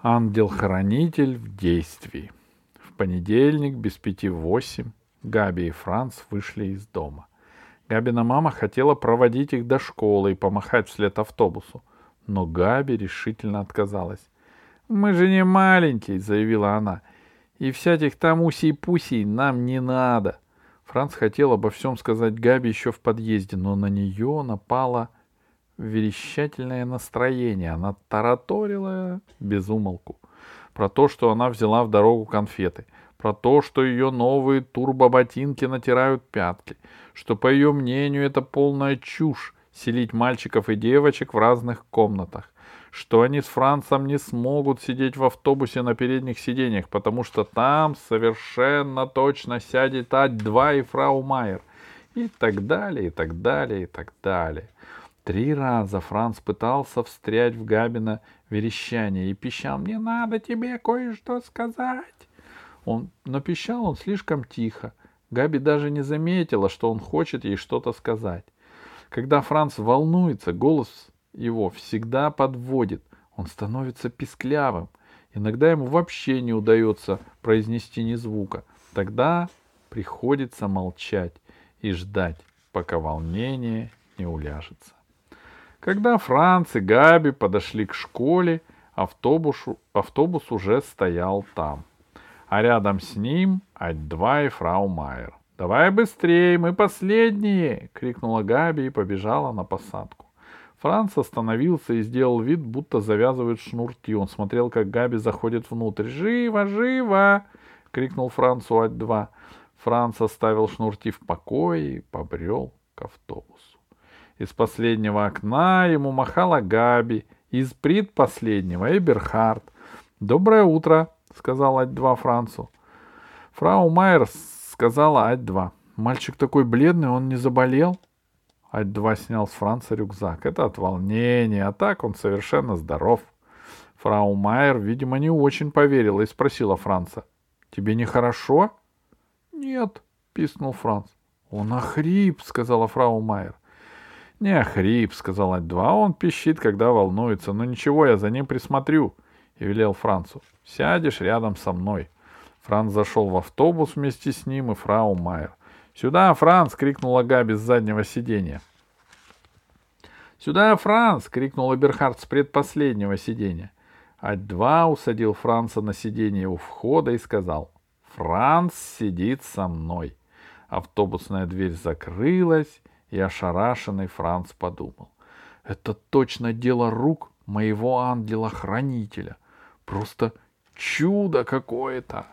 Ангел-хранитель в действии. В понедельник без пяти восемь Габи и Франц вышли из дома. Габина мама хотела проводить их до школы и помахать вслед автобусу, но Габи решительно отказалась. «Мы же не маленькие», — заявила она, — «и всяких там усей-пусей нам не надо». Франц хотел обо всем сказать Габи еще в подъезде, но на нее напало верещательное настроение. Она тараторила без умолку про то, что она взяла в дорогу конфеты, про то, что ее новые турбоботинки натирают пятки, что, по ее мнению, это полная чушь селить мальчиков и девочек в разных комнатах, что они с Францем не смогут сидеть в автобусе на передних сиденьях, потому что там совершенно точно сядет Ать-2 и фрау Майер, и так далее, и так далее, и так далее. Три раза Франц пытался встрять в Габина верещание и пищал «Мне надо тебе кое-что сказать». Он, но пищал он слишком тихо. Габи даже не заметила, что он хочет ей что-то сказать. Когда Франц волнуется, голос его всегда подводит. Он становится писклявым. Иногда ему вообще не удается произнести ни звука. Тогда приходится молчать и ждать, пока волнение не уляжется. Когда Франц и Габи подошли к школе, автобус, автобус уже стоял там. А рядом с ним Ать-2 и фрау Майер. «Давай быстрее, мы последние!» — крикнула Габи и побежала на посадку. Франц остановился и сделал вид, будто завязывает шнурки. Он смотрел, как Габи заходит внутрь. «Живо, живо!» — крикнул Францу Ать-2. Франц оставил шнурки в покое и побрел к автобусу. Из последнего окна ему махала Габи, из предпоследнего Эберхард. «Доброе утро», — сказал Ать-2 Францу. Фрау Майер сказала Ать-2. «Мальчик такой бледный, он не заболел?» Ать-2 снял с Франца рюкзак. Это от волнения, а так он совершенно здоров. Фрау Майер, видимо, не очень поверила и спросила Франца. «Тебе нехорошо?» «Нет», — пискнул Франц. «Он охрип», — сказала фрау Майер. «Не хрип», — сказал Ать-2. «Он пищит, когда волнуется. Но ничего, я за ним присмотрю», — и велел Францу. «Сядешь рядом со мной». Франц зашел в автобус вместе с ним и фрау Майер. «Сюда, Франц!» — крикнула Габи с заднего сиденья. «Сюда, Франц!» — крикнул Эберхард с предпоследнего сиденья. Ать-2 усадил Франца на сиденье у входа и сказал, «Франц сидит со мной». Автобусная дверь закрылась, и ошарашенный Франц подумал. Это точно дело рук моего ангела-хранителя. Просто чудо какое-то.